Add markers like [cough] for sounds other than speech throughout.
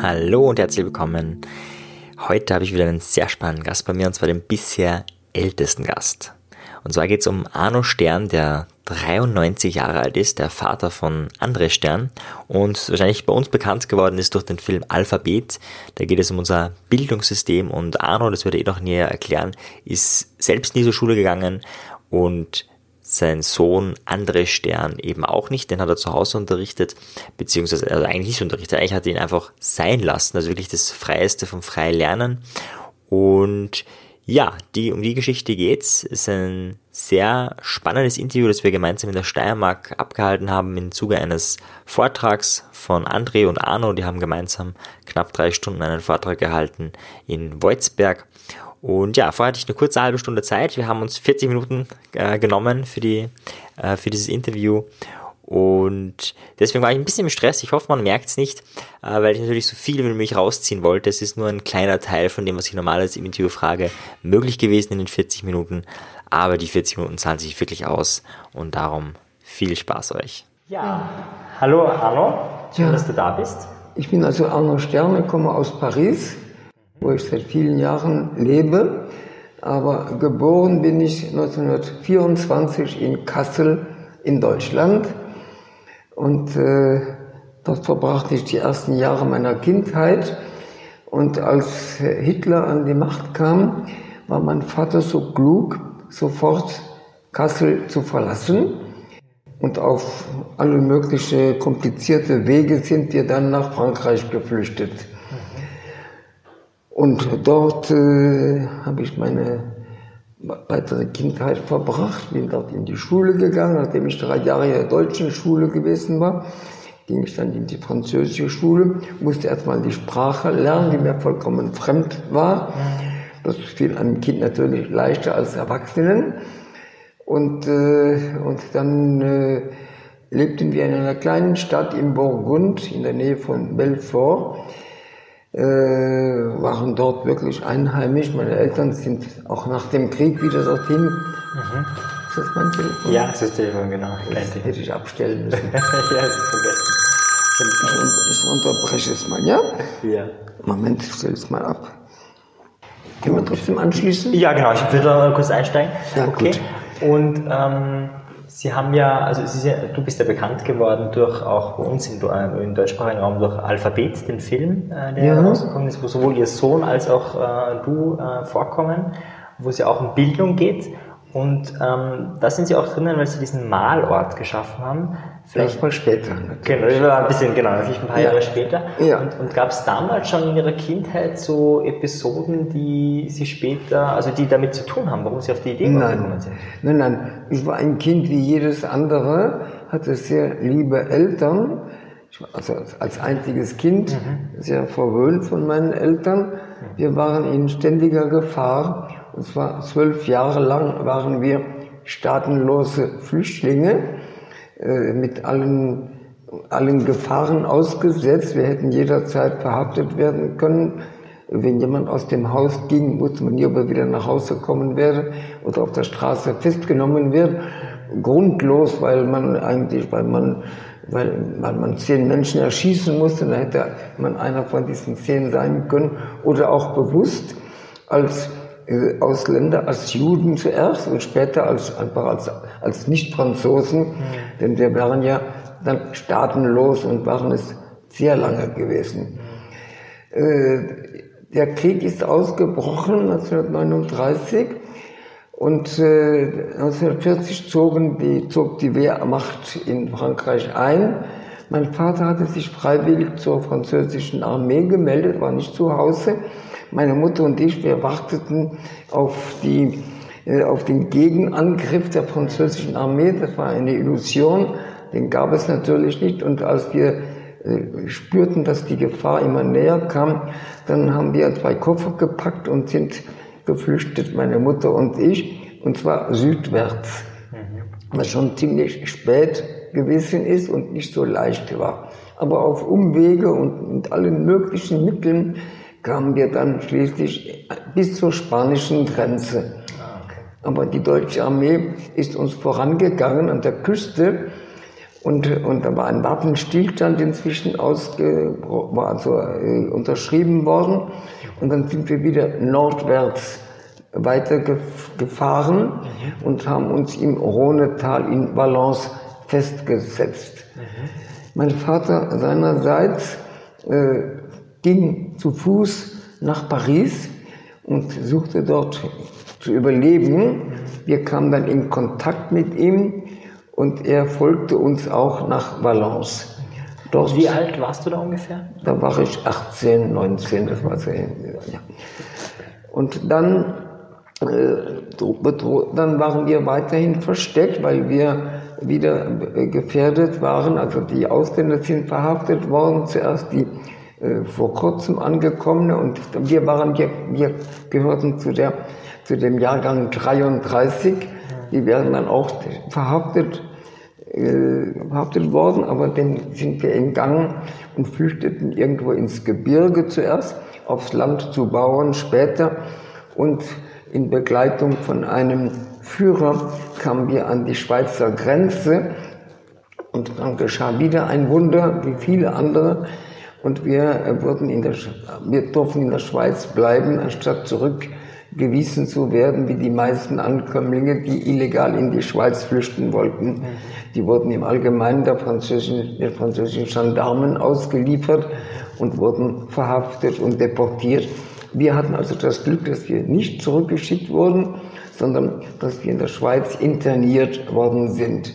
Hallo und herzlich willkommen. Heute habe ich wieder einen sehr spannenden Gast bei mir und zwar den bisher ältesten Gast. Und zwar geht es um Arno Stern, der 93 Jahre alt ist, der Vater von André Stern und wahrscheinlich bei uns bekannt geworden ist durch den Film Alphabet. Da geht es um unser Bildungssystem und Arno, das wird er eh noch näher erklären, ist selbst nie zur Schule gegangen und sein Sohn André Stern eben auch nicht, den hat er zu Hause unterrichtet, beziehungsweise also eigentlich nicht unterrichtet, eigentlich hat er ihn einfach sein lassen, also wirklich das Freieste vom Freilernen und ja, die, um die Geschichte geht's. Es ist ein sehr spannendes Interview, das wir gemeinsam in der Steiermark abgehalten haben im Zuge eines Vortrags von André und Arno. Die haben gemeinsam knapp drei Stunden einen Vortrag gehalten in Wolzberg. Und ja, vorher hatte ich eine kurze halbe Stunde Zeit. Wir haben uns 40 Minuten äh, genommen für die, äh, für dieses Interview. Und deswegen war ich ein bisschen im Stress. Ich hoffe, man merkt es nicht, äh, weil ich natürlich so viel wie mich rausziehen wollte. Es ist nur ein kleiner Teil von dem, was ich normalerweise im Interview frage, möglich gewesen in den 40 Minuten. Aber die 40 Minuten zahlen sich wirklich aus. Und darum viel Spaß euch. Ja, hallo Arno. Schön, ja. dass du da bist. Ich bin also Arno Sterne, komme aus Paris, wo ich seit vielen Jahren lebe. Aber geboren bin ich 1924 in Kassel in Deutschland und äh, dort verbrachte ich die ersten Jahre meiner Kindheit. Und als Hitler an die Macht kam, war mein Vater so klug, sofort Kassel zu verlassen. Und auf alle möglichen komplizierte Wege sind wir dann nach Frankreich geflüchtet. Und dort äh, habe ich meine weitere Kindheit verbracht, bin dort in die Schule gegangen, nachdem ich drei Jahre in der deutschen Schule gewesen war, ging ich dann in die französische Schule, musste erstmal die Sprache lernen, die mir vollkommen fremd war. Das fiel einem Kind natürlich leichter als Erwachsenen. Und, äh, und dann äh, lebten wir in einer kleinen Stadt im Burgund in der Nähe von Belfort äh, waren dort wirklich einheimisch. Meine Eltern sind auch nach dem Krieg wieder dorthin. Mhm. Ist das mein Telefon? Ja, das ist das Telefon, genau. Das hätte ich abstellen [laughs] müssen. ja, vergessen. Ich, unterbreche es mal, ja? Ja. Moment, ich stelle es mal ab. Können wir trotzdem anschließen? Ja, genau. Ich würde kurz einsteigen. Ja, okay. Gut. Und ähm, Sie haben ja, also ja, du bist ja bekannt geworden durch auch bei uns im, äh, im deutschsprachigen Raum durch Alphabet, den Film, äh, der ja. rausgekommen ist, wo sowohl Ihr Sohn als auch äh, du äh, vorkommen, wo es ja auch um Bildung geht. Und ähm, da sind Sie auch drinnen, weil Sie diesen Malort geschaffen haben. Vielleicht mal später. Natürlich. Genau, ein bisschen, genau, natürlich ein paar ja. Jahre später. Ja. Und, und gab es damals schon in Ihrer Kindheit so Episoden, die Sie später, also die damit zu tun haben, warum Sie auf die Idee gekommen sind? Nein, nein. Ich war ein Kind wie jedes andere, hatte sehr liebe Eltern. Ich war also als einziges Kind mhm. sehr verwöhnt von meinen Eltern. Wir waren in ständiger Gefahr. Und zwar zwölf Jahre lang waren wir staatenlose Flüchtlinge äh, mit allen, allen Gefahren ausgesetzt. Wir hätten jederzeit verhaftet werden können. Wenn jemand aus dem Haus ging, wusste man nie, ob er wieder nach Hause kommen werde oder auf der Straße festgenommen wird. Grundlos, weil man eigentlich, weil man, weil, weil man zehn Menschen erschießen musste, dann hätte man einer von diesen zehn sein können oder auch bewusst als Ausländer, als Juden zuerst und später als, einfach als, als Nicht-Franzosen, mhm. denn wir waren ja dann staatenlos und waren es sehr lange gewesen. Mhm. Äh, der Krieg ist ausgebrochen 1939 und äh, 1940 zogen die, zog die Wehrmacht in Frankreich ein. Mein Vater hatte sich freiwillig zur französischen Armee gemeldet, war nicht zu Hause. Meine Mutter und ich, wir warteten auf, die, äh, auf den Gegenangriff der französischen Armee. Das war eine Illusion, den gab es natürlich nicht. Und als wir äh, spürten, dass die Gefahr immer näher kam, dann haben wir zwei Koffer gepackt und sind geflüchtet, meine Mutter und ich, und zwar südwärts, mhm. was schon ziemlich spät gewesen ist und nicht so leicht war. Aber auf Umwege und mit allen möglichen Mitteln kamen wir dann schließlich bis zur spanischen Grenze. Ah, Aber die deutsche Armee ist uns vorangegangen an der Küste Und, und da war ein Waffenstillstand inzwischen ausge, war also äh, unterschrieben worden. Und dann sind wir wieder nordwärts weitergefahren mhm. und haben uns im Rhonetal in Valence festgesetzt. Mhm. Mein Vater seinerseits äh, ging zu Fuß nach Paris und suchte dort zu überleben. Wir kamen dann in Kontakt mit ihm und er folgte uns auch nach Valence. Dort, Wie alt warst du da ungefähr? Da war ich 18, 19, das war sehr, ja. Und dann, äh, dann waren wir weiterhin versteckt, weil wir wieder gefährdet waren. Also die Ausländer sind verhaftet worden, zuerst die äh, vor kurzem angekommene und wir waren, wir, wir gehörten zu der, zu dem Jahrgang 33. Die werden dann auch verhaftet, äh, verhaftet worden, aber dann sind wir entgangen und flüchteten irgendwo ins Gebirge zuerst, aufs Land zu bauen, später und in Begleitung von einem Führer kamen wir an die Schweizer Grenze und dann geschah wieder ein Wunder, wie viele andere. Und wir, äh, wurden in der, wir durften in der Schweiz bleiben, anstatt zurückgewiesen zu werden, wie die meisten Ankömmlinge, die illegal in die Schweiz flüchten wollten. Die wurden im Allgemeinen der französischen, der französischen Gendarmen ausgeliefert und wurden verhaftet und deportiert. Wir hatten also das Glück, dass wir nicht zurückgeschickt wurden, sondern dass wir in der Schweiz interniert worden sind.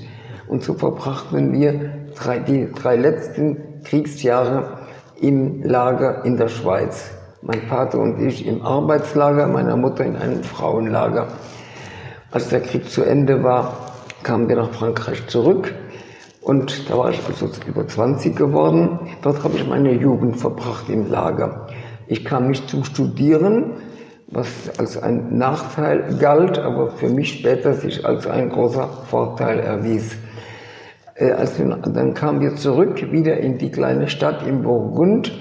Und so verbrachten wir drei, die drei letzten Kriegsjahre im Lager in der Schweiz. Mein Vater und ich im Arbeitslager, meine Mutter in einem Frauenlager. Als der Krieg zu Ende war, kamen wir nach Frankreich zurück und da war ich also über 20 geworden. Dort habe ich meine Jugend verbracht im Lager. Ich kam nicht zum Studieren, was als ein Nachteil galt, aber für mich später sich als ein großer Vorteil erwies. Äh, als wir, dann kamen wir zurück wieder in die kleine Stadt im Burgund,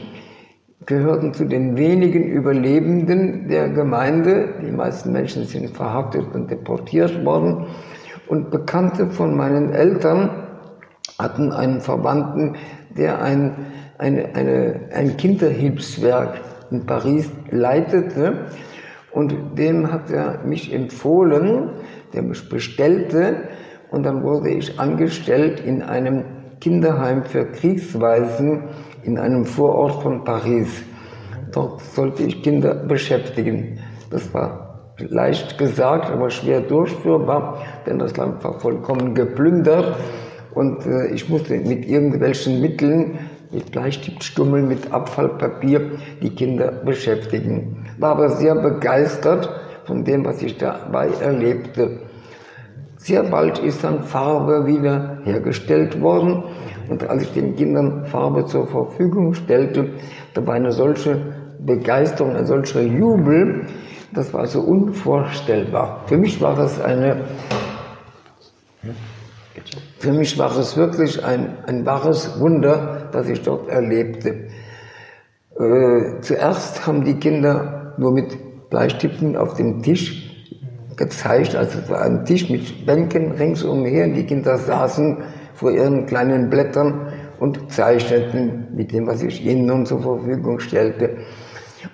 gehörten zu den wenigen Überlebenden der Gemeinde. Die meisten Menschen sind verhaftet und deportiert worden. Und Bekannte von meinen Eltern hatten einen Verwandten, der ein, eine, eine, ein Kinderhilfswerk in Paris leitete. Und dem hat er mich empfohlen, der mich bestellte, und dann wurde ich angestellt in einem Kinderheim für Kriegsweisen in einem Vorort von Paris. Dort sollte ich Kinder beschäftigen. Das war leicht gesagt, aber schwer durchführbar, denn das Land war vollkommen geplündert und äh, ich musste mit irgendwelchen Mitteln, mit Bleistiftstummel, mit Abfallpapier die Kinder beschäftigen. War aber sehr begeistert von dem, was ich dabei erlebte. Sehr bald ist dann Farbe wieder hergestellt worden. Und als ich den Kindern Farbe zur Verfügung stellte, da war eine solche Begeisterung, ein solcher Jubel, das war so unvorstellbar. Für mich war es eine, für mich war es wirklich ein, ein wahres Wunder, das ich dort erlebte. Äh, zuerst haben die Kinder nur mit Bleistiften auf dem Tisch gezeigt, also es war ein Tisch mit Bänken ringsumher, die Kinder saßen vor ihren kleinen Blättern und zeichneten mit dem, was ich ihnen nun zur Verfügung stellte.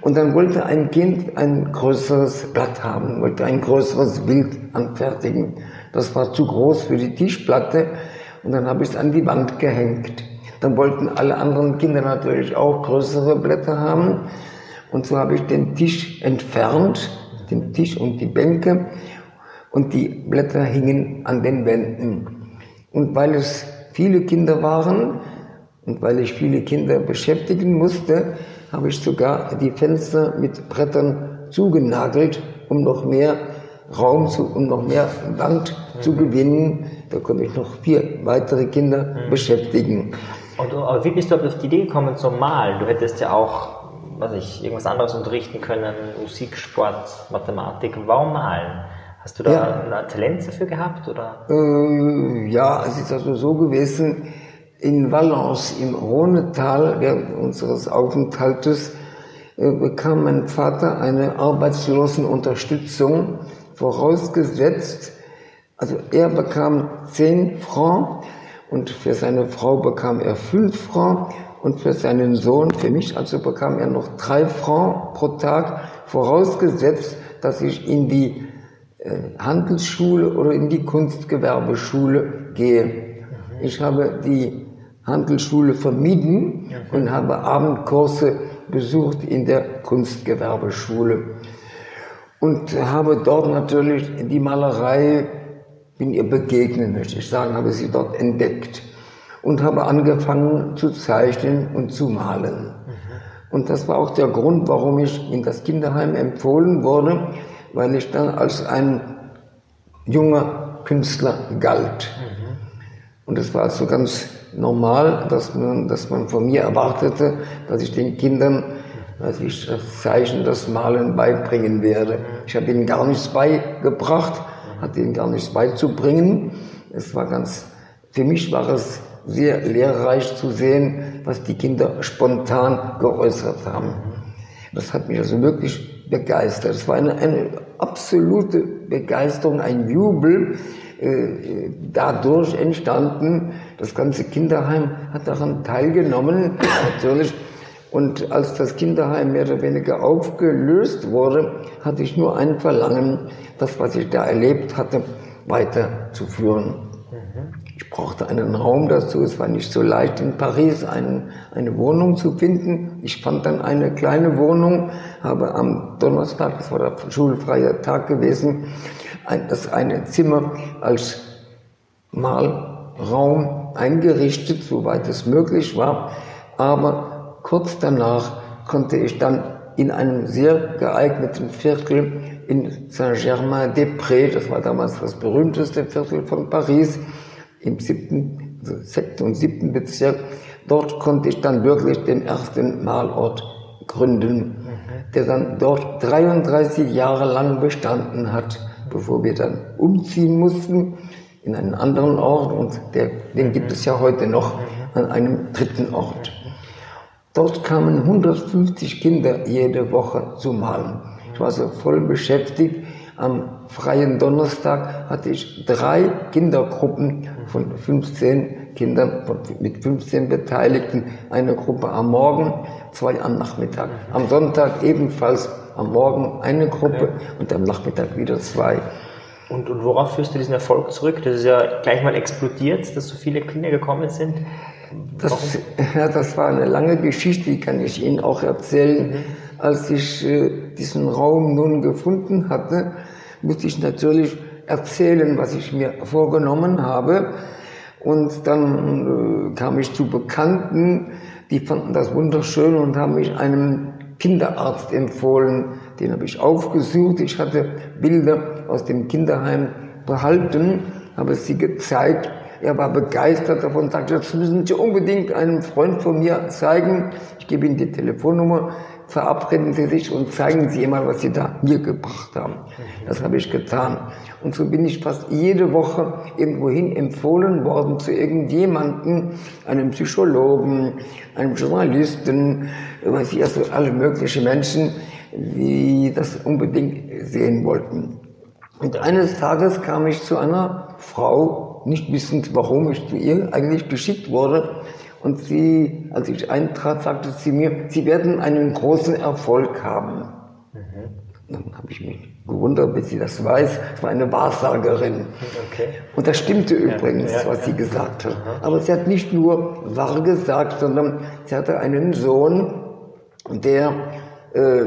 Und dann wollte ein Kind ein größeres Blatt haben, wollte ein größeres Bild anfertigen. Das war zu groß für die Tischplatte und dann habe ich es an die Wand gehängt. Dann wollten alle anderen Kinder natürlich auch größere Blätter haben und so habe ich den Tisch entfernt den Tisch und die Bänke und die Blätter hingen an den Wänden. Und weil es viele Kinder waren und weil ich viele Kinder beschäftigen musste, habe ich sogar die Fenster mit Brettern zugenagelt, um noch mehr Raum zu, um noch mehr Wand zu gewinnen. Da konnte ich noch vier weitere Kinder mhm. beschäftigen. Und wie bist du auf die Idee gekommen zum Malen? Du hättest ja auch was ich, irgendwas anderes unterrichten können, Musik, Sport, Mathematik. Warum malen? Hast du da ja. ein Talent dafür gehabt? Oder? Äh, ja, es ist also so gewesen, in Valence im Rhonetal während unseres Aufenthaltes äh, bekam mein Vater eine Arbeitslosenunterstützung vorausgesetzt. Also er bekam 10 Francs Und für seine Frau bekam er fünf Francs und für seinen Sohn, für mich also bekam er noch drei Francs pro Tag, vorausgesetzt, dass ich in die äh, Handelsschule oder in die Kunstgewerbeschule gehe. Ich habe die Handelsschule vermieden und habe Abendkurse besucht in der Kunstgewerbeschule und habe dort natürlich die Malerei, bin ihr begegnen, möchte. Ich sagen, habe sie dort entdeckt und habe angefangen zu zeichnen und zu malen. Und das war auch der Grund, warum ich in das Kinderheim empfohlen wurde, weil ich dann als ein junger Künstler galt. Und es war also ganz normal, dass man, dass man von mir erwartete, dass ich den Kindern dass ich das Zeichen, das Malen beibringen werde. Ich habe ihnen gar nichts beigebracht, hatte ihnen gar nichts beizubringen. Es war ganz, für mich war es sehr lehrreich zu sehen, was die Kinder spontan geäußert haben. Das hat mich also wirklich begeistert. Es war eine, eine absolute Begeisterung, ein Jubel äh, dadurch entstanden. Das ganze Kinderheim hat daran teilgenommen, [coughs] natürlich. Und als das Kinderheim mehr oder weniger aufgelöst wurde, hatte ich nur ein Verlangen, das, was ich da erlebt hatte, weiterzuführen. Ich brauchte einen Raum dazu. Es war nicht so leicht in Paris ein, eine Wohnung zu finden. Ich fand dann eine kleine Wohnung, habe am Donnerstag, das war der schulfreie Tag gewesen, ein, das eine Zimmer als Malraum eingerichtet, soweit es möglich war. Aber kurz danach konnte ich dann in einem sehr geeigneten Viertel in Saint-Germain-des-Prés, das war damals das berühmteste Viertel von Paris, im siebten, also sechsten und siebten Bezirk. Dort konnte ich dann wirklich den ersten Malort gründen, der dann dort 33 Jahre lang bestanden hat, bevor wir dann umziehen mussten in einen anderen Ort und der, den gibt es ja heute noch an einem dritten Ort. Dort kamen 150 Kinder jede Woche zu malen. Ich war so voll beschäftigt. Am freien Donnerstag hatte ich drei Kindergruppen von 15 Kindern, mit 15 Beteiligten. Eine Gruppe am Morgen, zwei am Nachmittag. Am Sonntag ebenfalls am Morgen eine Gruppe und am Nachmittag wieder zwei. Und, und worauf führst du diesen Erfolg zurück? Das ist ja gleich mal explodiert, dass so viele Kinder gekommen sind. Das, [laughs] ja, das war eine lange Geschichte, die kann ich Ihnen auch erzählen. Mhm. Als ich äh, diesen Raum nun gefunden hatte, musste ich natürlich erzählen, was ich mir vorgenommen habe. Und dann äh, kam ich zu Bekannten, die fanden das wunderschön und haben mich einem Kinderarzt empfohlen. Den habe ich aufgesucht. Ich hatte Bilder aus dem Kinderheim behalten, habe sie gezeigt er war begeistert davon sagte, das müssen Sie unbedingt einem Freund von mir zeigen. Ich gebe Ihnen die Telefonnummer, verabreden Sie sich und zeigen Sie mal, was Sie da mir gebracht haben. Das habe ich getan. Und so bin ich fast jede Woche irgendwohin empfohlen worden zu irgendjemanden, einem Psychologen, einem Journalisten, weiß ich, also alle möglichen Menschen, die das unbedingt sehen wollten. Und eines Tages kam ich zu einer Frau, nicht wissend, warum ich zu ihr eigentlich geschickt wurde. Und sie, als ich eintrat, sagte sie mir, sie werden einen großen Erfolg haben. Mhm. Dann habe ich mich gewundert, bis sie das weiß. Es war eine Wahrsagerin. Okay. Und das stimmte übrigens, ja, ja, was sie gesagt hat. Aber sie hat nicht nur wahr gesagt, sondern sie hatte einen Sohn, der äh,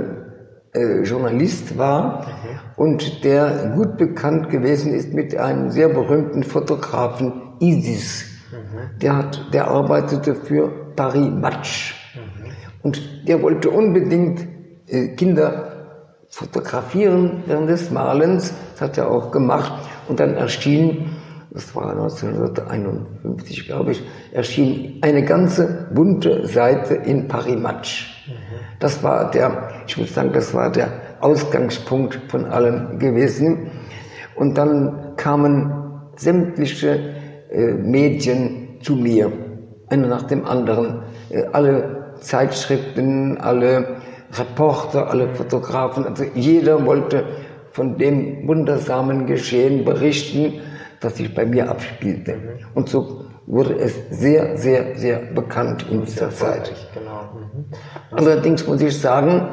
äh, Journalist war mhm. und der gut bekannt gewesen ist mit einem sehr berühmten Fotografen Isis. Mhm. Der, hat, der arbeitete für Paris Match. Mhm. Und der wollte unbedingt äh, Kinder fotografieren während des Malens. Das hat er auch gemacht. Und dann erschien, das war 1951, glaube ich, erschien eine ganze bunte Seite in Paris Match. Das war der, ich muss sagen, das war der Ausgangspunkt von allem gewesen. Und dann kamen sämtliche Medien zu mir, einer nach dem anderen. Äh, alle Zeitschriften, alle Reporter, alle Fotografen, also jeder wollte von dem wundersamen Geschehen berichten, das sich bei mir abspielte. Und so wurde es sehr, sehr, sehr bekannt in dieser Zeit. Genau. Mhm. Allerdings muss ich sagen,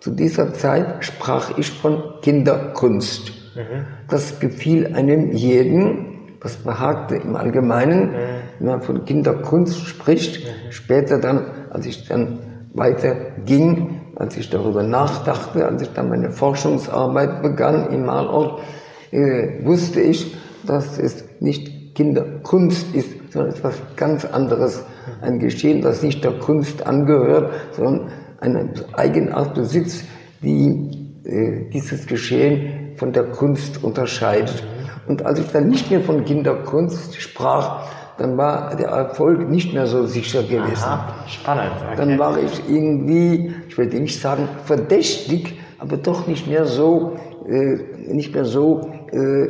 zu dieser Zeit sprach ich von Kinderkunst. Mhm. Das gefiel einem jeden, das behagte im Allgemeinen, wenn man von Kinderkunst spricht. Später dann, als ich dann weiter ging, als ich darüber nachdachte, als ich dann meine Forschungsarbeit begann im Malort, äh, wusste ich, dass es nicht Kinderkunst ist, sondern etwas ganz anderes. Ein Geschehen, das nicht der Kunst angehört, sondern eine Eigenart besitzt, die äh, dieses Geschehen von der Kunst unterscheidet. Und als ich dann nicht mehr von Kinderkunst sprach, dann war der Erfolg nicht mehr so sicher gewesen. Aha, spannend. Okay. Dann war ich irgendwie, ich würde nicht sagen verdächtig, aber doch nicht mehr so, äh, nicht mehr so äh,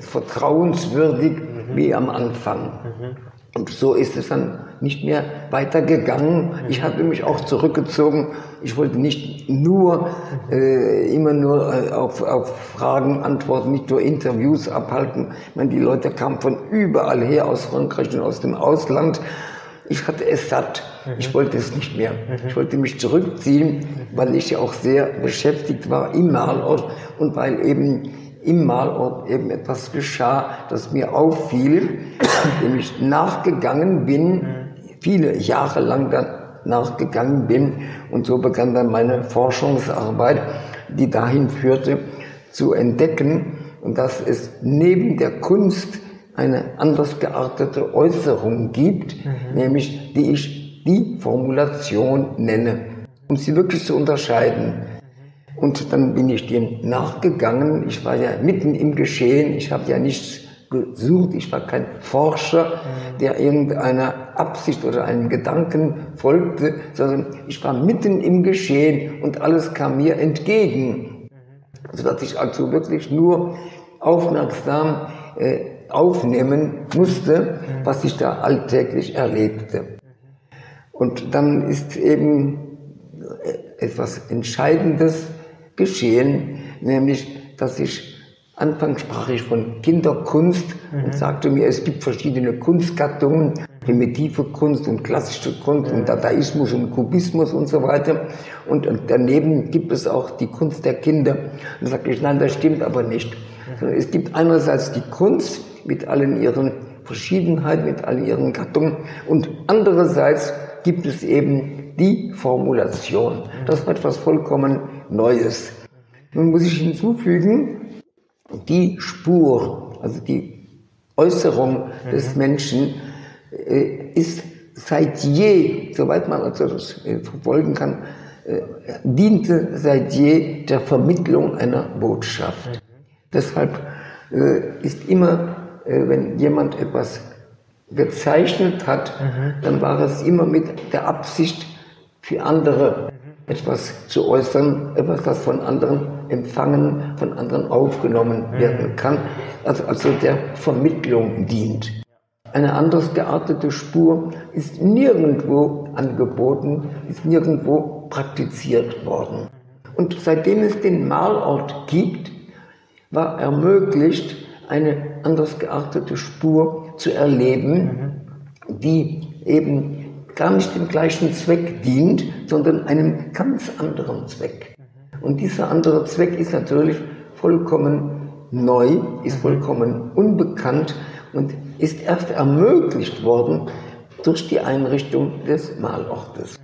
vertrauenswürdig mhm. wie am Anfang. Mhm. Und so ist es dann nicht mehr weitergegangen. Ich habe mich auch zurückgezogen. Ich wollte nicht nur äh, immer nur äh, auf, auf Fragen antworten, nicht nur Interviews abhalten. Ich meine, die Leute kamen von überall her, aus Frankreich und aus dem Ausland. Ich hatte es satt. Ich wollte es nicht mehr. Ich wollte mich zurückziehen, weil ich ja auch sehr beschäftigt war im Malort und weil eben im Malort eben etwas geschah, das mir auffiel, [coughs] dem ich nachgegangen bin, viele Jahre lang dann nachgegangen bin. Und so begann dann meine Forschungsarbeit, die dahin führte, zu entdecken, dass es neben der Kunst eine anders geartete Äußerung gibt, mhm. nämlich die ich die Formulation nenne, um sie wirklich zu unterscheiden. Und dann bin ich dem nachgegangen. Ich war ja mitten im Geschehen. Ich habe ja nichts gesucht. Ich war kein Forscher, der irgendeiner Absicht oder einem Gedanken folgte, sondern ich war mitten im Geschehen und alles kam mir entgegen. Sodass ich also wirklich nur aufmerksam äh, aufnehmen musste, was ich da alltäglich erlebte. Und dann ist eben etwas Entscheidendes geschehen, nämlich dass ich Anfangs sprach ich von Kinderkunst mhm. und sagte mir, es gibt verschiedene Kunstgattungen, primitive Kunst und klassische Kunst und Dadaismus und Kubismus und so weiter. Und, und daneben gibt es auch die Kunst der Kinder. Und sagte ich, nein, das stimmt aber nicht. Sondern es gibt einerseits die Kunst mit allen ihren Verschiedenheiten, mit allen ihren Gattungen und andererseits gibt es eben die Formulation. Das war etwas vollkommen Neues. Nun muss ich hinzufügen, die Spur, also die Äußerung mhm. des Menschen äh, ist seit je, soweit man also das äh, verfolgen kann, äh, diente seit je der Vermittlung einer Botschaft. Mhm. Deshalb äh, ist immer, äh, wenn jemand etwas gezeichnet hat, mhm. dann war es immer mit der Absicht für andere etwas zu äußern, etwas, das von anderen empfangen, von anderen aufgenommen werden kann, also, also der Vermittlung dient. Eine anders geartete Spur ist nirgendwo angeboten, ist nirgendwo praktiziert worden. Und seitdem es den Malort gibt, war ermöglicht, eine anders geartete Spur zu erleben, die eben gar nicht dem gleichen Zweck dient, sondern einem ganz anderen Zweck. Und dieser andere Zweck ist natürlich vollkommen neu, ist mhm. vollkommen unbekannt und ist erst ermöglicht worden durch die Einrichtung des Malortes.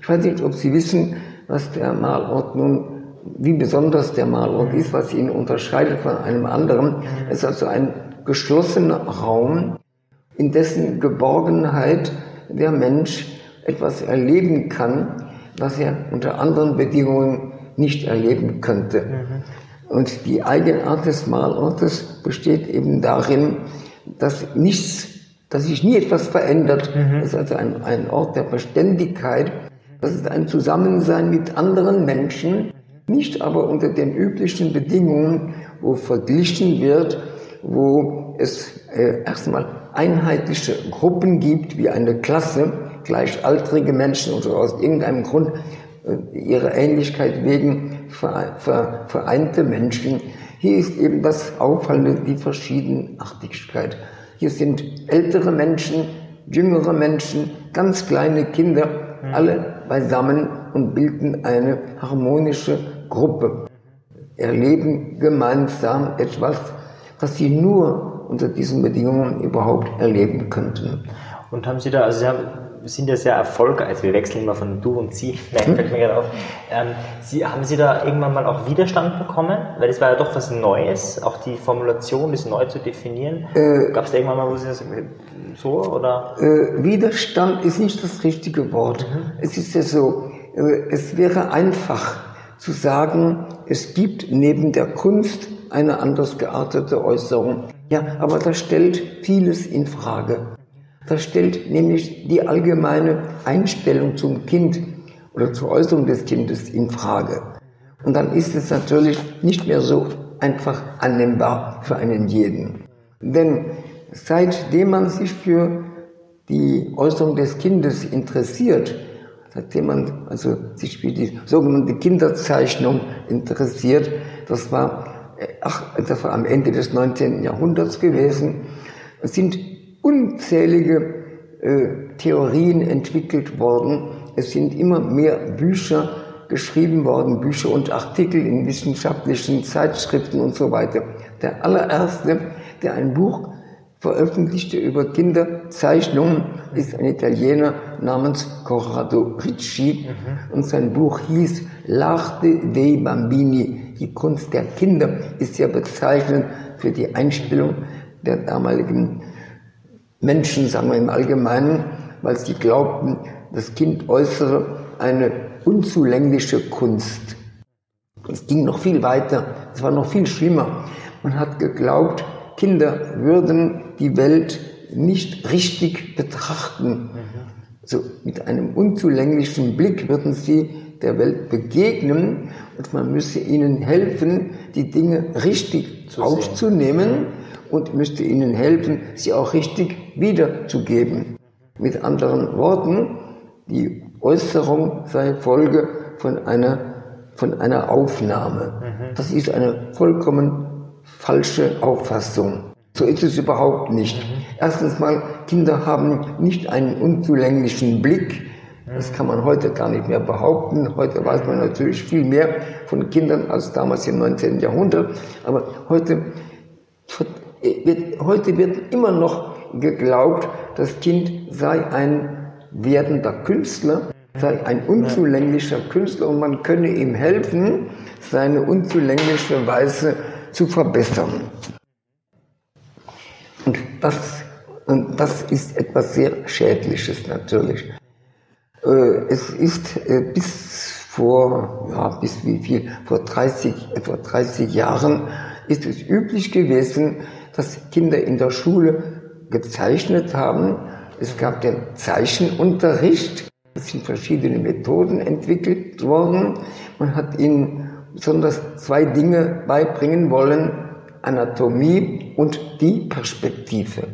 Ich weiß nicht, ob Sie wissen, was der Malort nun, wie besonders der Malort ist, was ihn unterscheidet von einem anderen. Es ist also ein geschlossener Raum, in dessen Geborgenheit der Mensch etwas erleben kann, was er unter anderen Bedingungen nicht erleben könnte. Mhm. Und die Eigenart des Malortes besteht eben darin, dass nichts, dass sich nie etwas verändert. Mhm. Das ist also ein, ein Ort der Beständigkeit. Das ist ein Zusammensein mit anderen Menschen, nicht aber unter den üblichen Bedingungen, wo verglichen wird, wo es äh, erstmal einheitliche Gruppen gibt, wie eine Klasse, gleichaltrige Menschen oder aus irgendeinem Grund ihrer Ähnlichkeit wegen vereinte Menschen. Hier ist eben das Auffallende, die Verschiedenartigkeit. Hier sind ältere Menschen, jüngere Menschen, ganz kleine Kinder, mhm. alle beisammen und bilden eine harmonische Gruppe. Erleben gemeinsam etwas, was sie nur unter diesen Bedingungen überhaupt erleben könnten. Und haben Sie da, also Sie haben sind ja sehr erfolgreich, also wir wechseln immer von du und sie, nein, fällt mir gerade auf. Ähm, sie, haben Sie da irgendwann mal auch Widerstand bekommen? Weil das war ja doch was Neues, auch die Formulation, das neu zu definieren. Äh, Gab es da irgendwann mal, wo Sie das so oder? Äh, Widerstand ist nicht das richtige Wort. Mhm. Es ist ja so, äh, es wäre einfach zu sagen, es gibt neben der Kunst eine anders geartete Äußerung. Ja, aber das stellt vieles in Frage. Das stellt nämlich die allgemeine Einstellung zum Kind oder zur Äußerung des Kindes in Frage. Und dann ist es natürlich nicht mehr so einfach annehmbar für einen jeden. Denn seitdem man sich für die Äußerung des Kindes interessiert, seitdem man also sich für die sogenannte Kinderzeichnung interessiert, das war, äh, ach, das war am Ende des 19. Jahrhunderts gewesen, sind unzählige äh, Theorien entwickelt worden. Es sind immer mehr Bücher geschrieben worden, Bücher und Artikel in wissenschaftlichen Zeitschriften und so weiter. Der allererste, der ein Buch veröffentlichte über Kinderzeichnungen, ist ein Italiener namens Corrado Ricci mhm. und sein Buch hieß L'arte dei bambini, die Kunst der Kinder, ist ja bezeichnend für die Einstellung der damaligen Menschen, sagen wir im Allgemeinen, weil sie glaubten, das Kind äußere eine unzulängliche Kunst. Es ging noch viel weiter, es war noch viel schlimmer. Man hat geglaubt, Kinder würden die Welt nicht richtig betrachten. So mit einem unzulänglichen Blick würden sie der Welt begegnen und man müsse ihnen helfen, die Dinge richtig Zu aufzunehmen und müsste ihnen helfen, sie auch richtig wiederzugeben. Mit anderen Worten, die Äußerung sei Folge von einer, von einer Aufnahme. Mhm. Das ist eine vollkommen falsche Auffassung. So ist es überhaupt nicht. Mhm. Erstens mal, Kinder haben nicht einen unzulänglichen Blick. Das kann man heute gar nicht mehr behaupten. Heute weiß man natürlich viel mehr von Kindern als damals im 19. Jahrhundert. Aber heute wird, heute wird immer noch geglaubt, das Kind sei ein werdender Künstler, sei ein unzulänglicher Künstler und man könne ihm helfen, seine unzulängliche Weise zu verbessern. Und das, und das ist etwas sehr Schädliches natürlich. Äh, es ist äh, bis vor, ja, bis wie viel, vor 30, etwa 30 Jahren ist es üblich gewesen, dass Kinder in der Schule gezeichnet haben. Es gab den Zeichenunterricht. Es sind verschiedene Methoden entwickelt worden. Man hat ihnen besonders zwei Dinge beibringen wollen, Anatomie und die Perspektive.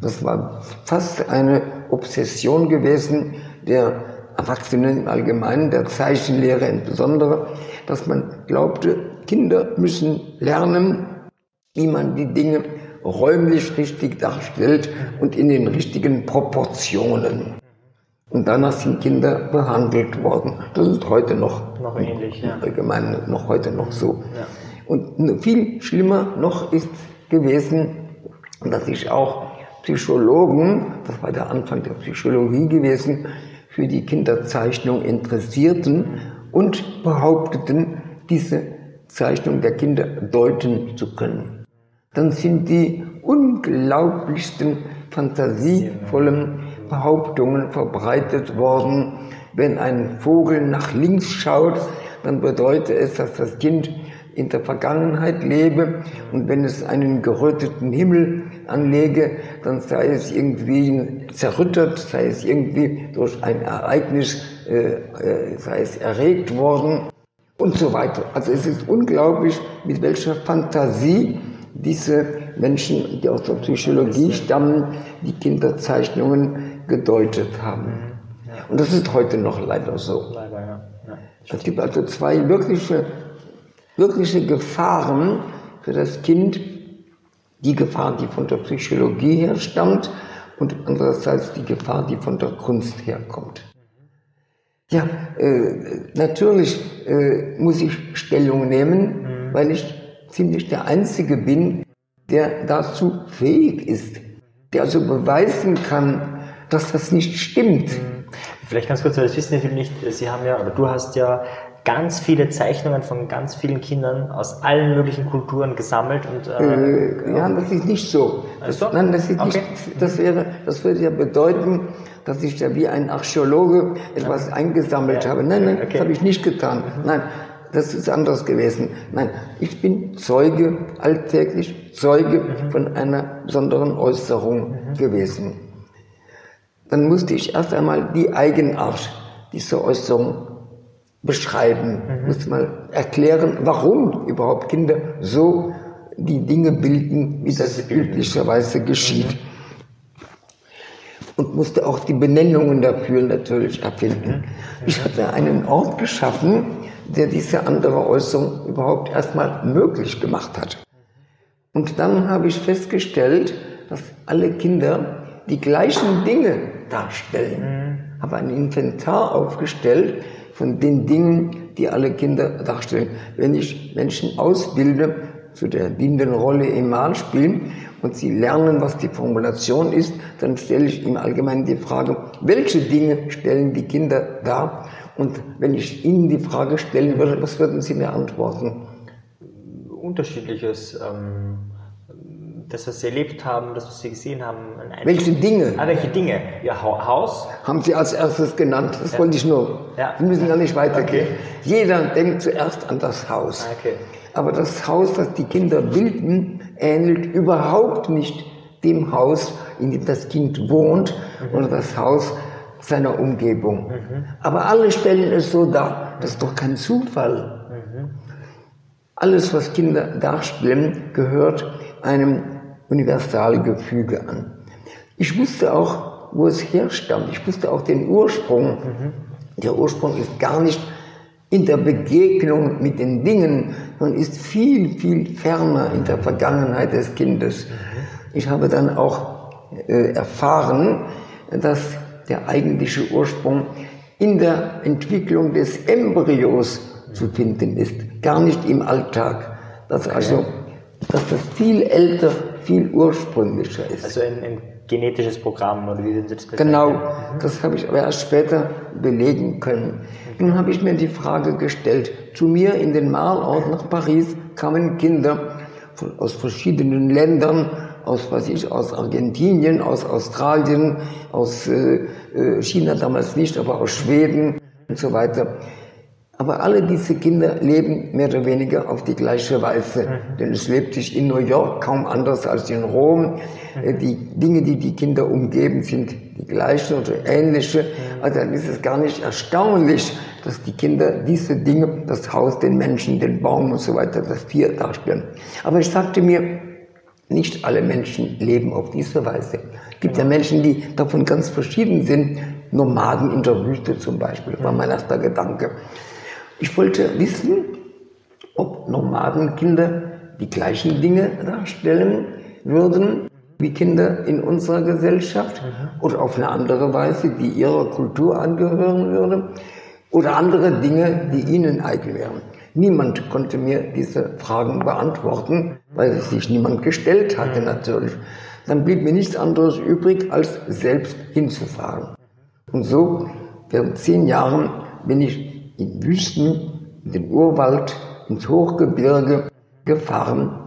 Das war fast eine Obsession gewesen der Erwachsenen im Allgemeinen, der Zeichenlehre insbesondere, dass man glaubte, Kinder müssen lernen, wie man die Dinge räumlich richtig darstellt und in den richtigen Proportionen. Und danach sind Kinder behandelt worden. Das ist heute noch, noch ähnlich, ja. allgemein noch heute noch so. Ja. Und viel schlimmer noch ist gewesen, dass sich auch Psychologen, das war der Anfang der Psychologie gewesen, für die Kinderzeichnung interessierten und behaupteten, diese Zeichnung der Kinder deuten zu können dann sind die unglaublichsten fantasievollen Behauptungen verbreitet worden. Wenn ein Vogel nach links schaut, dann bedeutet es, dass das Kind in der Vergangenheit lebe und wenn es einen geröteten Himmel anlege, dann sei es irgendwie zerrüttert, sei es irgendwie durch ein Ereignis, äh, äh, sei es erregt worden und so weiter. Also es ist unglaublich, mit welcher Fantasie diese Menschen, die aus der Psychologie stammen, die Kinderzeichnungen gedeutet haben. Und das ist heute noch leider so. Es gibt also zwei wirkliche, wirkliche Gefahren für das Kind, die Gefahr, die von der Psychologie her stammt und andererseits die Gefahr, die von der Kunst herkommt. Ja, äh, natürlich äh, muss ich Stellung nehmen, mhm. weil ich ziemlich der Einzige bin, der dazu fähig ist, der also beweisen kann, dass das nicht stimmt. Vielleicht ganz kurz, weil das wissen viele nicht, Sie haben ja, oder du hast ja ganz viele Zeichnungen von ganz vielen Kindern aus allen möglichen Kulturen gesammelt und äh, äh, ja, das ist nicht so. Das, also? Nein, das ist okay. nicht. Das wäre, das würde ja bedeuten, dass ich da wie ein Archäologe etwas ja. eingesammelt ja. habe. Nein, nein, okay. das habe ich nicht getan. Mhm. Nein, das ist anders gewesen. Nein, ich bin Zeuge, alltäglich Zeuge mhm. von einer besonderen Äußerung mhm. gewesen. Dann musste ich erst einmal die Eigenart dieser Äußerung beschreiben, mhm. muss mal erklären, warum überhaupt Kinder so die Dinge bilden, wie das üblicherweise geschieht. Mhm. Und musste auch die Benennungen dafür natürlich erfinden. Mhm. Ich hatte einen Ort geschaffen, der diese andere Äußerung überhaupt erstmal möglich gemacht hat. Und dann habe ich festgestellt, dass alle Kinder die gleichen Dinge darstellen. Mhm. Habe ein Inventar aufgestellt, von den Dingen, die alle Kinder darstellen. Wenn ich Menschen ausbilde zu der dienenden Rolle im Malspielen und sie lernen, was die Formulation ist, dann stelle ich im Allgemeinen die Frage, welche Dinge stellen die Kinder dar? Und wenn ich Ihnen die Frage stellen würde, was würden Sie mir antworten? Unterschiedliches. Ähm das, was Sie erlebt haben, das, was Sie gesehen haben. welche Dinge? Ah, welche Dinge? Ihr Haus? Haben Sie als erstes genannt. Das ja. wollte ich nur. Ja. Sie müssen ja nicht weitergehen. Okay. Jeder denkt zuerst an das Haus. Ah, okay. Aber das Haus, das die Kinder bilden, ähnelt überhaupt nicht dem Haus, in dem das Kind wohnt mhm. oder das Haus seiner Umgebung. Mhm. Aber alle stellen es so dar. Das ist doch kein Zufall. Mhm. Alles, was Kinder darstellen, gehört einem Universalgefüge an. Ich wusste auch, wo es herstammt. Ich wusste auch den Ursprung. Mhm. Der Ursprung ist gar nicht in der Begegnung mit den Dingen, sondern ist viel, viel ferner in der Vergangenheit des Kindes. Mhm. Ich habe dann auch äh, erfahren, dass der eigentliche Ursprung in der Entwicklung des Embryos zu finden ist, gar nicht im Alltag. Dass also, dass das viel älter viel ursprünglicher ist. Also ein, ein genetisches Programm oder wie Sie das Genau, mhm. das habe ich aber erst später belegen können. Nun habe ich mir die Frage gestellt, zu mir in den Malort nach Paris kamen Kinder aus verschiedenen Ländern, aus, was ich, aus Argentinien, aus Australien, aus äh, äh China damals nicht, aber aus Schweden und so weiter. Aber alle diese Kinder leben mehr oder weniger auf die gleiche Weise. Mhm. Denn es lebt sich in New York kaum anders als in Rom. Mhm. Die Dinge, die die Kinder umgeben, sind die gleichen oder ähnliche. Mhm. Also dann ist es gar nicht erstaunlich, dass die Kinder diese Dinge, das Haus, den Menschen, den Baum und so weiter, das Tier darstellen. Aber ich sagte mir, nicht alle Menschen leben auf diese Weise. Es gibt ja. Menschen, die davon ganz verschieden sind. Nomaden in der Wüste zum Beispiel, war mein erster Gedanke. Ich wollte wissen, ob Nomadenkinder die gleichen Dinge darstellen würden wie Kinder in unserer Gesellschaft mhm. oder auf eine andere Weise, die ihrer Kultur angehören würde oder andere Dinge, die ihnen eigen wären. Niemand konnte mir diese Fragen beantworten, weil sich niemand gestellt hatte natürlich. Dann blieb mir nichts anderes übrig, als selbst hinzufahren. Und so, während zehn Jahren bin ich in Wüsten, in den Urwald, ins Hochgebirge gefahren,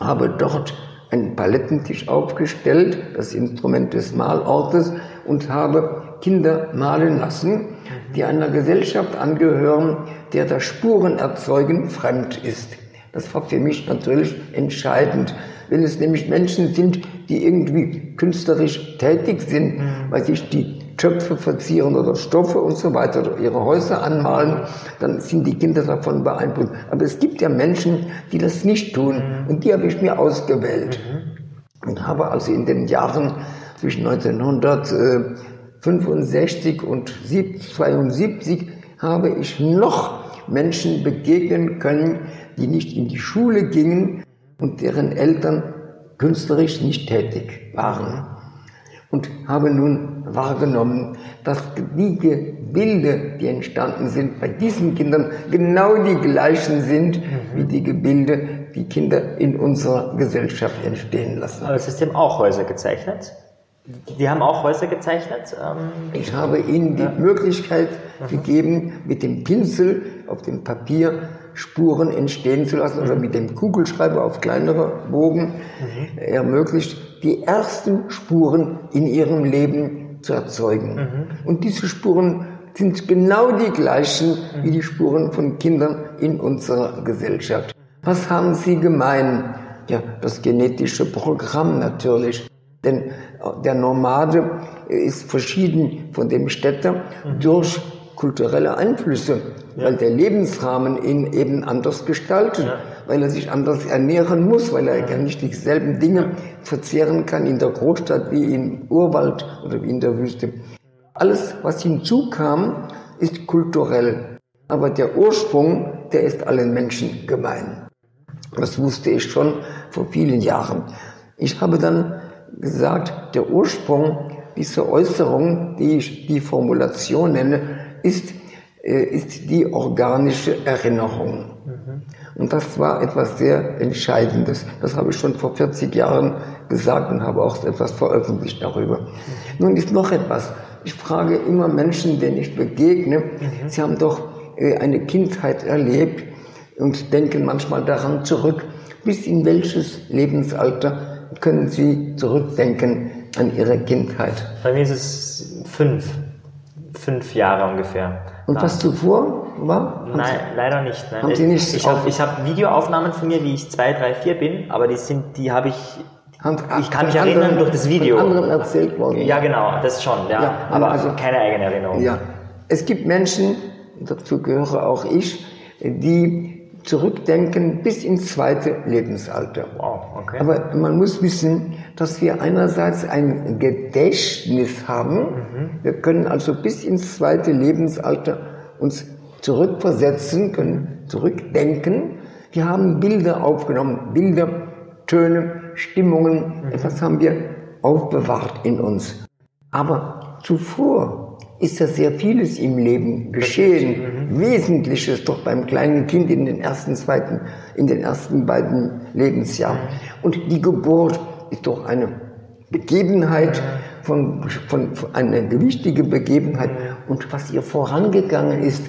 habe dort einen Palettentisch aufgestellt, das Instrument des Malortes, und habe Kinder malen lassen, die einer Gesellschaft angehören, der das Spurenerzeugen fremd ist. Das war für mich natürlich entscheidend, wenn es nämlich Menschen sind, die irgendwie künstlerisch tätig sind, weil sich die Töpfe verzieren oder Stoffe und so weiter oder ihre Häuser anmalen, dann sind die Kinder davon beeindruckt. Aber es gibt ja Menschen, die das nicht tun mhm. und die habe ich mir ausgewählt mhm. und habe also in den Jahren zwischen 1965 und 1972 habe ich noch Menschen begegnen können, die nicht in die Schule gingen und deren Eltern künstlerisch nicht tätig waren. Und habe nun wahrgenommen, dass die Gebilde, die entstanden sind, bei diesen Kindern genau die gleichen sind, mhm. wie die Gebilde, die Kinder in unserer Gesellschaft entstehen lassen. Aber das System auch Häuser gezeichnet? Die haben auch Häuser gezeichnet? Ähm, ich habe ihnen die ja. Möglichkeit mhm. gegeben, mit dem Pinsel auf dem Papier Spuren entstehen zu lassen oder mit dem Kugelschreiber auf kleinere Bogen mhm. ermöglicht, die ersten Spuren in ihrem Leben zu erzeugen. Mhm. Und diese Spuren sind genau die gleichen mhm. wie die Spuren von Kindern in unserer Gesellschaft. Was haben sie gemein? Ja, das genetische Programm natürlich. Denn der Nomade ist verschieden von dem Städter mhm. durch kulturelle Einflüsse, ja. weil der Lebensrahmen ihn eben anders gestaltet, ja. weil er sich anders ernähren muss, weil er ja nicht dieselben Dinge verzehren kann in der Großstadt wie im Urwald oder wie in der Wüste. Alles, was hinzukam, ist kulturell. Aber der Ursprung, der ist allen Menschen gemein. Das wusste ich schon vor vielen Jahren. Ich habe dann gesagt, der Ursprung dieser Äußerung, die ich die Formulation nenne, ist, äh, ist die organische Erinnerung. Mhm. Und das war etwas sehr Entscheidendes. Das habe ich schon vor 40 Jahren gesagt und habe auch etwas veröffentlicht darüber. Mhm. Nun ist noch etwas. Ich frage immer Menschen, denen ich begegne, mhm. sie haben doch äh, eine Kindheit erlebt und denken manchmal daran zurück, bis in welches Lebensalter können Sie zurückdenken an Ihre Kindheit? Bei mir ist es fünf. Fünf Jahre ungefähr. Und was zuvor war? Nein, Sie, leider nicht. Nein. Haben Sie nicht ich habe hab Videoaufnahmen von mir, wie ich zwei, drei, vier bin, aber die sind, die habe ich haben, ich kann mich erinnern anderen, durch das Video. Von anderen erzählt worden. Ja, genau, das schon, ja. ja aber also, keine eigene Erinnerung. Ja. Es gibt Menschen, dazu gehöre auch ich, die zurückdenken bis ins zweite Lebensalter. Wow, okay. Aber man muss wissen, dass wir einerseits ein Gedächtnis haben. Mhm. Wir können also bis ins zweite Lebensalter uns zurückversetzen, können zurückdenken. Wir haben Bilder aufgenommen, Bilder, Töne, Stimmungen. Mhm. Etwas haben wir aufbewahrt in uns. Aber zuvor ist ja sehr vieles im Leben geschehen. Mhm. Wesentliches doch beim kleinen Kind in den ersten, zweiten, in den ersten beiden Lebensjahren. Und die Geburt ist doch eine Begebenheit, von, von, von eine wichtige Begebenheit. Und was ihr vorangegangen ist,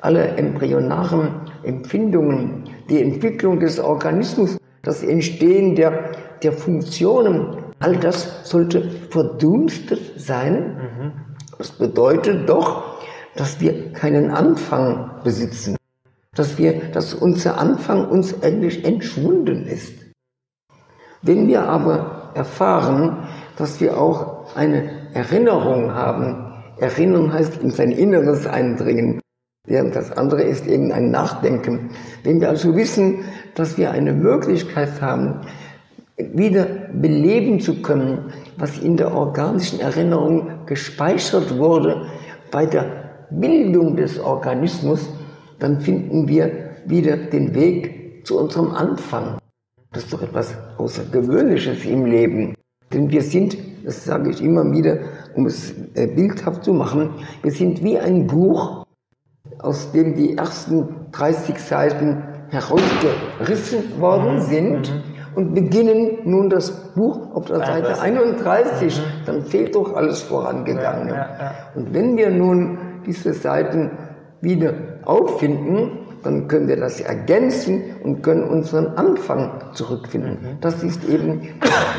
alle embryonaren Empfindungen, die Entwicklung des Organismus, das Entstehen der, der Funktionen, all das sollte verdunstet sein. Mhm das bedeutet doch, dass wir keinen Anfang besitzen, dass wir, dass unser Anfang uns eigentlich entschwunden ist. Wenn wir aber erfahren, dass wir auch eine Erinnerung haben, Erinnerung heißt in sein Inneres eindringen, während das andere ist eben ein Nachdenken. Wenn wir also wissen, dass wir eine Möglichkeit haben, wieder beleben zu können, was in der organischen Erinnerung gespeichert wurde bei der Bildung des Organismus, dann finden wir wieder den Weg zu unserem Anfang. Das ist doch etwas Außergewöhnliches im Leben. Denn wir sind, das sage ich immer wieder, um es äh, bildhaft zu machen, wir sind wie ein Buch, aus dem die ersten 30 Seiten herausgerissen worden sind. Mhm und beginnen nun das Buch auf der Seite 31, mhm. dann fehlt doch alles vorangegangen. Ja, ja, ja. Und wenn wir nun diese Seiten wieder auffinden, dann können wir das ergänzen und können unseren Anfang zurückfinden. Mhm. Das ist eben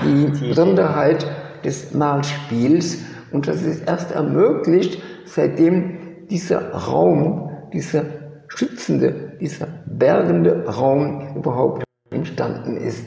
die Besonderheit des Malspiels und das ist erst ermöglicht, seitdem dieser Raum, dieser schützende, dieser bergende Raum überhaupt entstanden ist.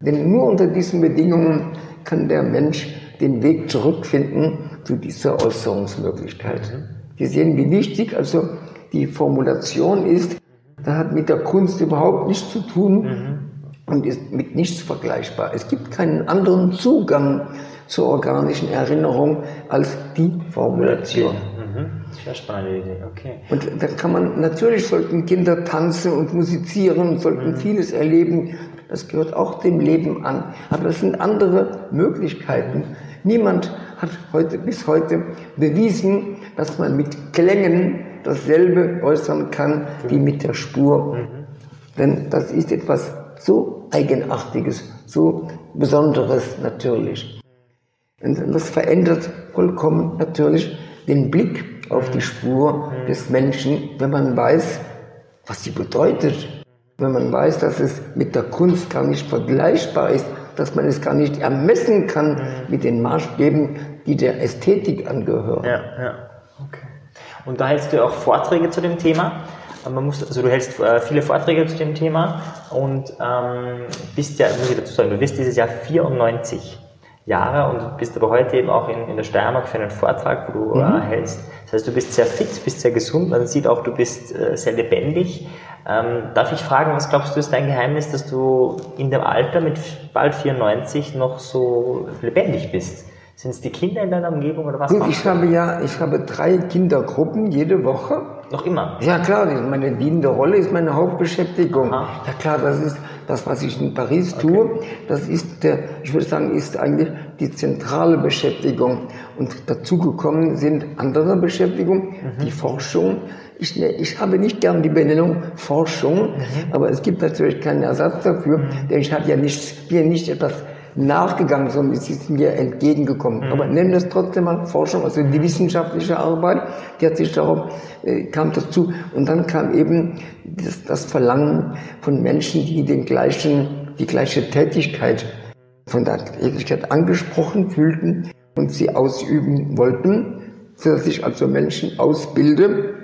Denn nur unter diesen Bedingungen kann der Mensch den Weg zurückfinden zu dieser Äußerungsmöglichkeit. Wir sehen, wie wichtig also die Formulation ist. Das hat mit der Kunst überhaupt nichts zu tun und ist mit nichts vergleichbar. Es gibt keinen anderen Zugang zur organischen Erinnerung als die Formulation. Mhm. Sehr spannende Idee, okay. Und da kann man, natürlich sollten Kinder tanzen und musizieren, sollten mhm. vieles erleben. Das gehört auch dem Leben an. Aber es sind andere Möglichkeiten. Niemand hat heute, bis heute bewiesen, dass man mit Klängen dasselbe äußern kann wie mit der Spur. Mhm. Denn das ist etwas so Eigenartiges, so Besonderes natürlich. Und das verändert vollkommen natürlich den Blick auf die Spur des Menschen, wenn man weiß, was sie bedeutet. Wenn man weiß, dass es mit der Kunst gar nicht vergleichbar ist, dass man es gar nicht ermessen kann mit den Maßstäben, die der Ästhetik angehören. Ja, ja. Okay. Und da hältst du auch Vorträge zu dem Thema. Man muss, also du hältst äh, viele Vorträge zu dem Thema und ähm, bist ja, muss ich dazu sagen, du wirst dieses Jahr 94 Jahre und bist aber heute eben auch in, in der Steiermark für einen Vortrag, wo du äh, mhm. hältst. Das heißt, du bist sehr fit, bist sehr gesund, man sieht auch, du bist äh, sehr lebendig. Ähm, darf ich fragen, was glaubst du ist dein Geheimnis, dass du in dem Alter mit bald 94 noch so lebendig bist? Sind es die Kinder in deiner Umgebung oder was? Gut, ich habe ja, ich habe drei Kindergruppen jede Woche. Noch immer? Ja klar, meine dienende Rolle ist meine Hauptbeschäftigung. Aha. Ja klar, das ist das, was ich in Paris okay. tue. Das ist der, ich würde sagen, ist eigentlich die zentrale Beschäftigung. Und dazugekommen sind andere Beschäftigungen, mhm. die Forschung. Ich, ne, ich habe nicht gern die Benennung Forschung, mhm. aber es gibt natürlich keinen Ersatz dafür, mhm. denn ich habe ja nicht, bin ja nicht etwas nachgegangen, sondern es ist mir entgegengekommen. Mhm. Aber nennen das trotzdem mal Forschung, also die wissenschaftliche Arbeit, die hat sich darauf, äh, kam dazu. Und dann kam eben das, das Verlangen von Menschen, die den gleichen, die gleiche Tätigkeit von der Tätigkeit angesprochen fühlten und sie ausüben wollten, sodass ich also Menschen ausbilde,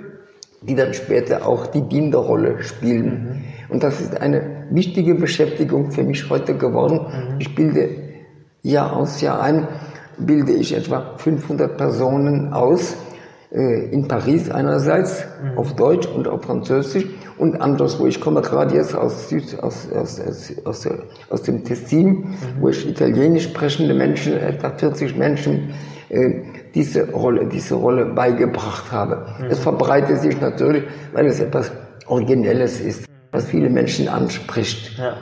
die dann später auch die Dienerrolle spielen. Mhm. Und das ist eine wichtige Beschäftigung für mich heute geworden. Mhm. Ich bilde Jahr aus Jahr ein, bilde ich etwa 500 Personen aus, äh, in Paris einerseits, mhm. auf Deutsch und auf Französisch und anderswo. Ich komme gerade jetzt aus, Süd, aus, aus, aus, aus dem Tessin, mhm. wo ich italienisch sprechende Menschen, etwa 40 Menschen, äh, diese Rolle, diese Rolle beigebracht habe. Mhm. Es verbreitet sich natürlich, weil es etwas Originelles ist was viele Menschen anspricht. Ja.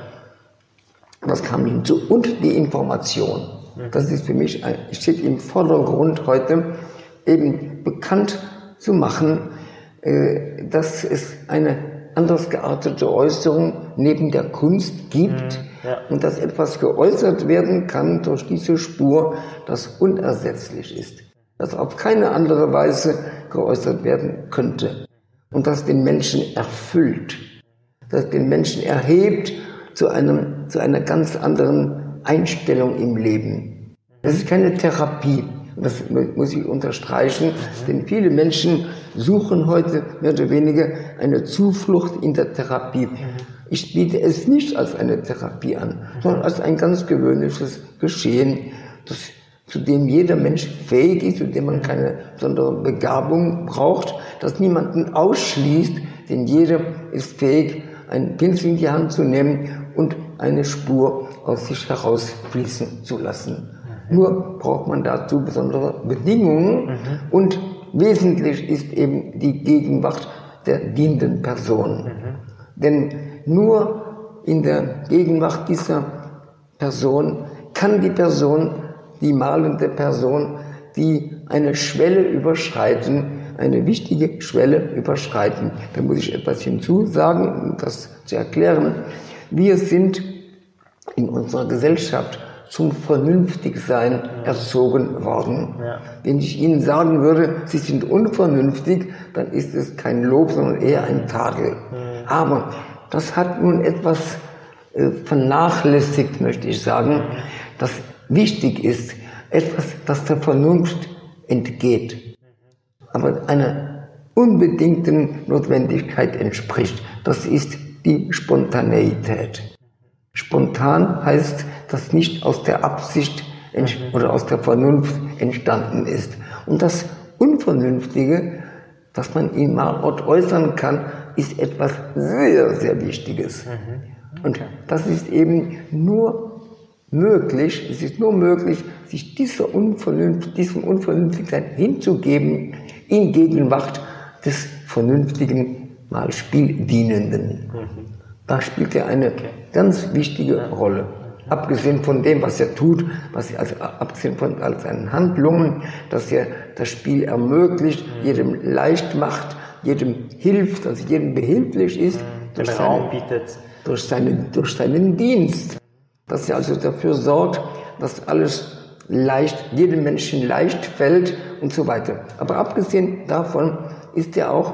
Das kam hinzu. Und die Information. Mhm. Das ist für mich, ein, steht im Vordergrund heute, eben bekannt zu machen, äh, dass es eine anders geartete Äußerung neben der Kunst gibt mhm. ja. und dass etwas geäußert werden kann durch diese Spur, das unersetzlich ist, das auf keine andere Weise geäußert werden könnte und das den Menschen erfüllt das den Menschen erhebt zu, einem, zu einer ganz anderen Einstellung im Leben. Das ist keine Therapie. Das muss ich unterstreichen, denn viele Menschen suchen heute mehr oder weniger eine Zuflucht in der Therapie. Ich biete es nicht als eine Therapie an, sondern als ein ganz gewöhnliches Geschehen, das, zu dem jeder Mensch fähig ist, zu dem man keine besondere Begabung braucht, das niemanden ausschließt, denn jeder ist fähig, einen Pinsel in die Hand zu nehmen und eine Spur aus sich herausfließen zu lassen. Mhm. Nur braucht man dazu besondere Bedingungen mhm. und wesentlich ist eben die Gegenwart der dienenden Person. Mhm. Denn nur in der Gegenwart dieser Person kann die Person, die malende Person, die eine Schwelle überschreiten, eine wichtige Schwelle überschreiten. Da muss ich etwas hinzusagen, um das zu erklären. Wir sind in unserer Gesellschaft zum Vernünftigsein erzogen worden. Ja. Wenn ich Ihnen sagen würde, Sie sind unvernünftig, dann ist es kein Lob, sondern eher ein Tadel. Mhm. Aber das hat nun etwas äh, vernachlässigt, möchte ich sagen, das wichtig ist, etwas, das der Vernunft entgeht aber einer unbedingten Notwendigkeit entspricht. Das ist die Spontaneität. Spontan heißt, dass nicht aus der Absicht oder aus der Vernunft entstanden ist. Und das Unvernünftige, dass man ihn mal äußern kann, ist etwas sehr, sehr Wichtiges. Mhm. Und das ist eben nur möglich, es ist nur möglich, sich dieser Unvernunft, diesem Unvernünftigkeit hinzugeben, in Gegenwart des vernünftigen mal Spieldienenden. Mhm. Da spielt er eine okay. ganz wichtige Rolle. Abgesehen von dem, was er tut, was er, also abgesehen von all seinen Handlungen, dass er das Spiel ermöglicht, mhm. jedem leicht macht, jedem hilft, also jedem behilflich ist. Mhm. Raum bietet. Durch, seine, durch seinen Dienst. Dass er also dafür sorgt, dass alles leicht, jedem Menschen leicht fällt und so weiter. Aber abgesehen davon ist er auch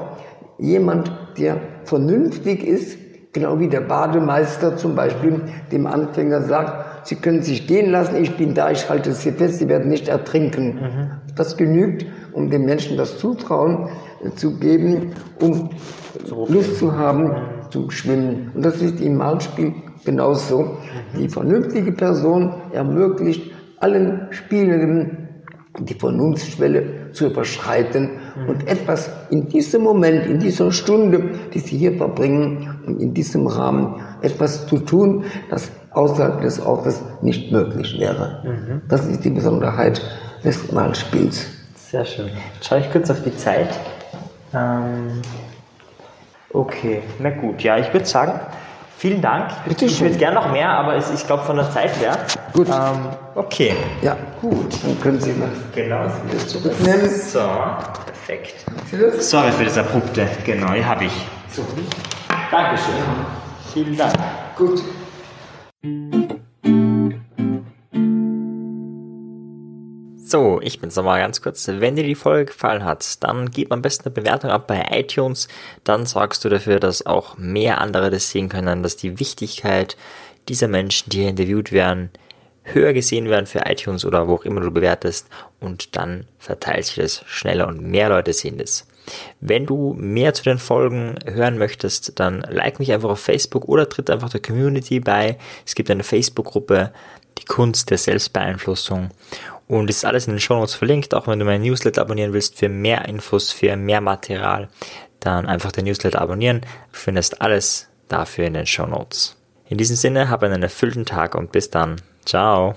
jemand, der vernünftig ist, genau wie der Bademeister zum Beispiel dem Anfänger sagt, Sie können sich gehen lassen, ich bin da, ich halte Sie fest, Sie werden nicht ertrinken. Mhm. Das genügt, um den Menschen das Zutrauen äh, zu geben, um so Lust zu haben mhm. zum Schwimmen. Und das ist im Malspiel genauso. Mhm. Die vernünftige Person ermöglicht allen Spielenden die Vernunftsschwelle zu überschreiten mhm. und etwas in diesem Moment, in dieser Stunde, die sie hier verbringen und in diesem Rahmen etwas zu tun, das außerhalb des Ortes nicht möglich wäre. Mhm. Das ist die Besonderheit des Malspiels. Sehr schön. Jetzt schaue ich kurz auf die Zeit. Ähm, okay, na gut. Ja, ich würde sagen, Vielen Dank. Bitte ich würde gerne noch mehr, aber es, ich glaube von der Zeit her. Gut. Ähm, okay. Ja, gut. Dann können Sie mal. Genau. zurücknehmen. So, perfekt. Sorry für das Abrupte. Genau, die habe ich. So. Dankeschön. Vielen Dank. Gut. So, ich bin's nochmal ganz kurz. Wenn dir die Folge gefallen hat, dann gib am besten eine Bewertung ab bei iTunes. Dann sorgst du dafür, dass auch mehr andere das sehen können, dass die Wichtigkeit dieser Menschen, die hier interviewt werden, höher gesehen werden für iTunes oder wo auch immer du bewertest und dann verteilt sich das schneller und mehr Leute sehen das. Wenn du mehr zu den Folgen hören möchtest, dann like mich einfach auf Facebook oder tritt einfach der Community bei. Es gibt eine Facebook-Gruppe, die Kunst der Selbstbeeinflussung und ist alles in den Show Notes verlinkt, auch wenn du meinen Newsletter abonnieren willst für mehr Infos, für mehr Material, dann einfach den Newsletter abonnieren. Du findest alles dafür in den Show Notes. In diesem Sinne, hab einen erfüllten Tag und bis dann. Ciao.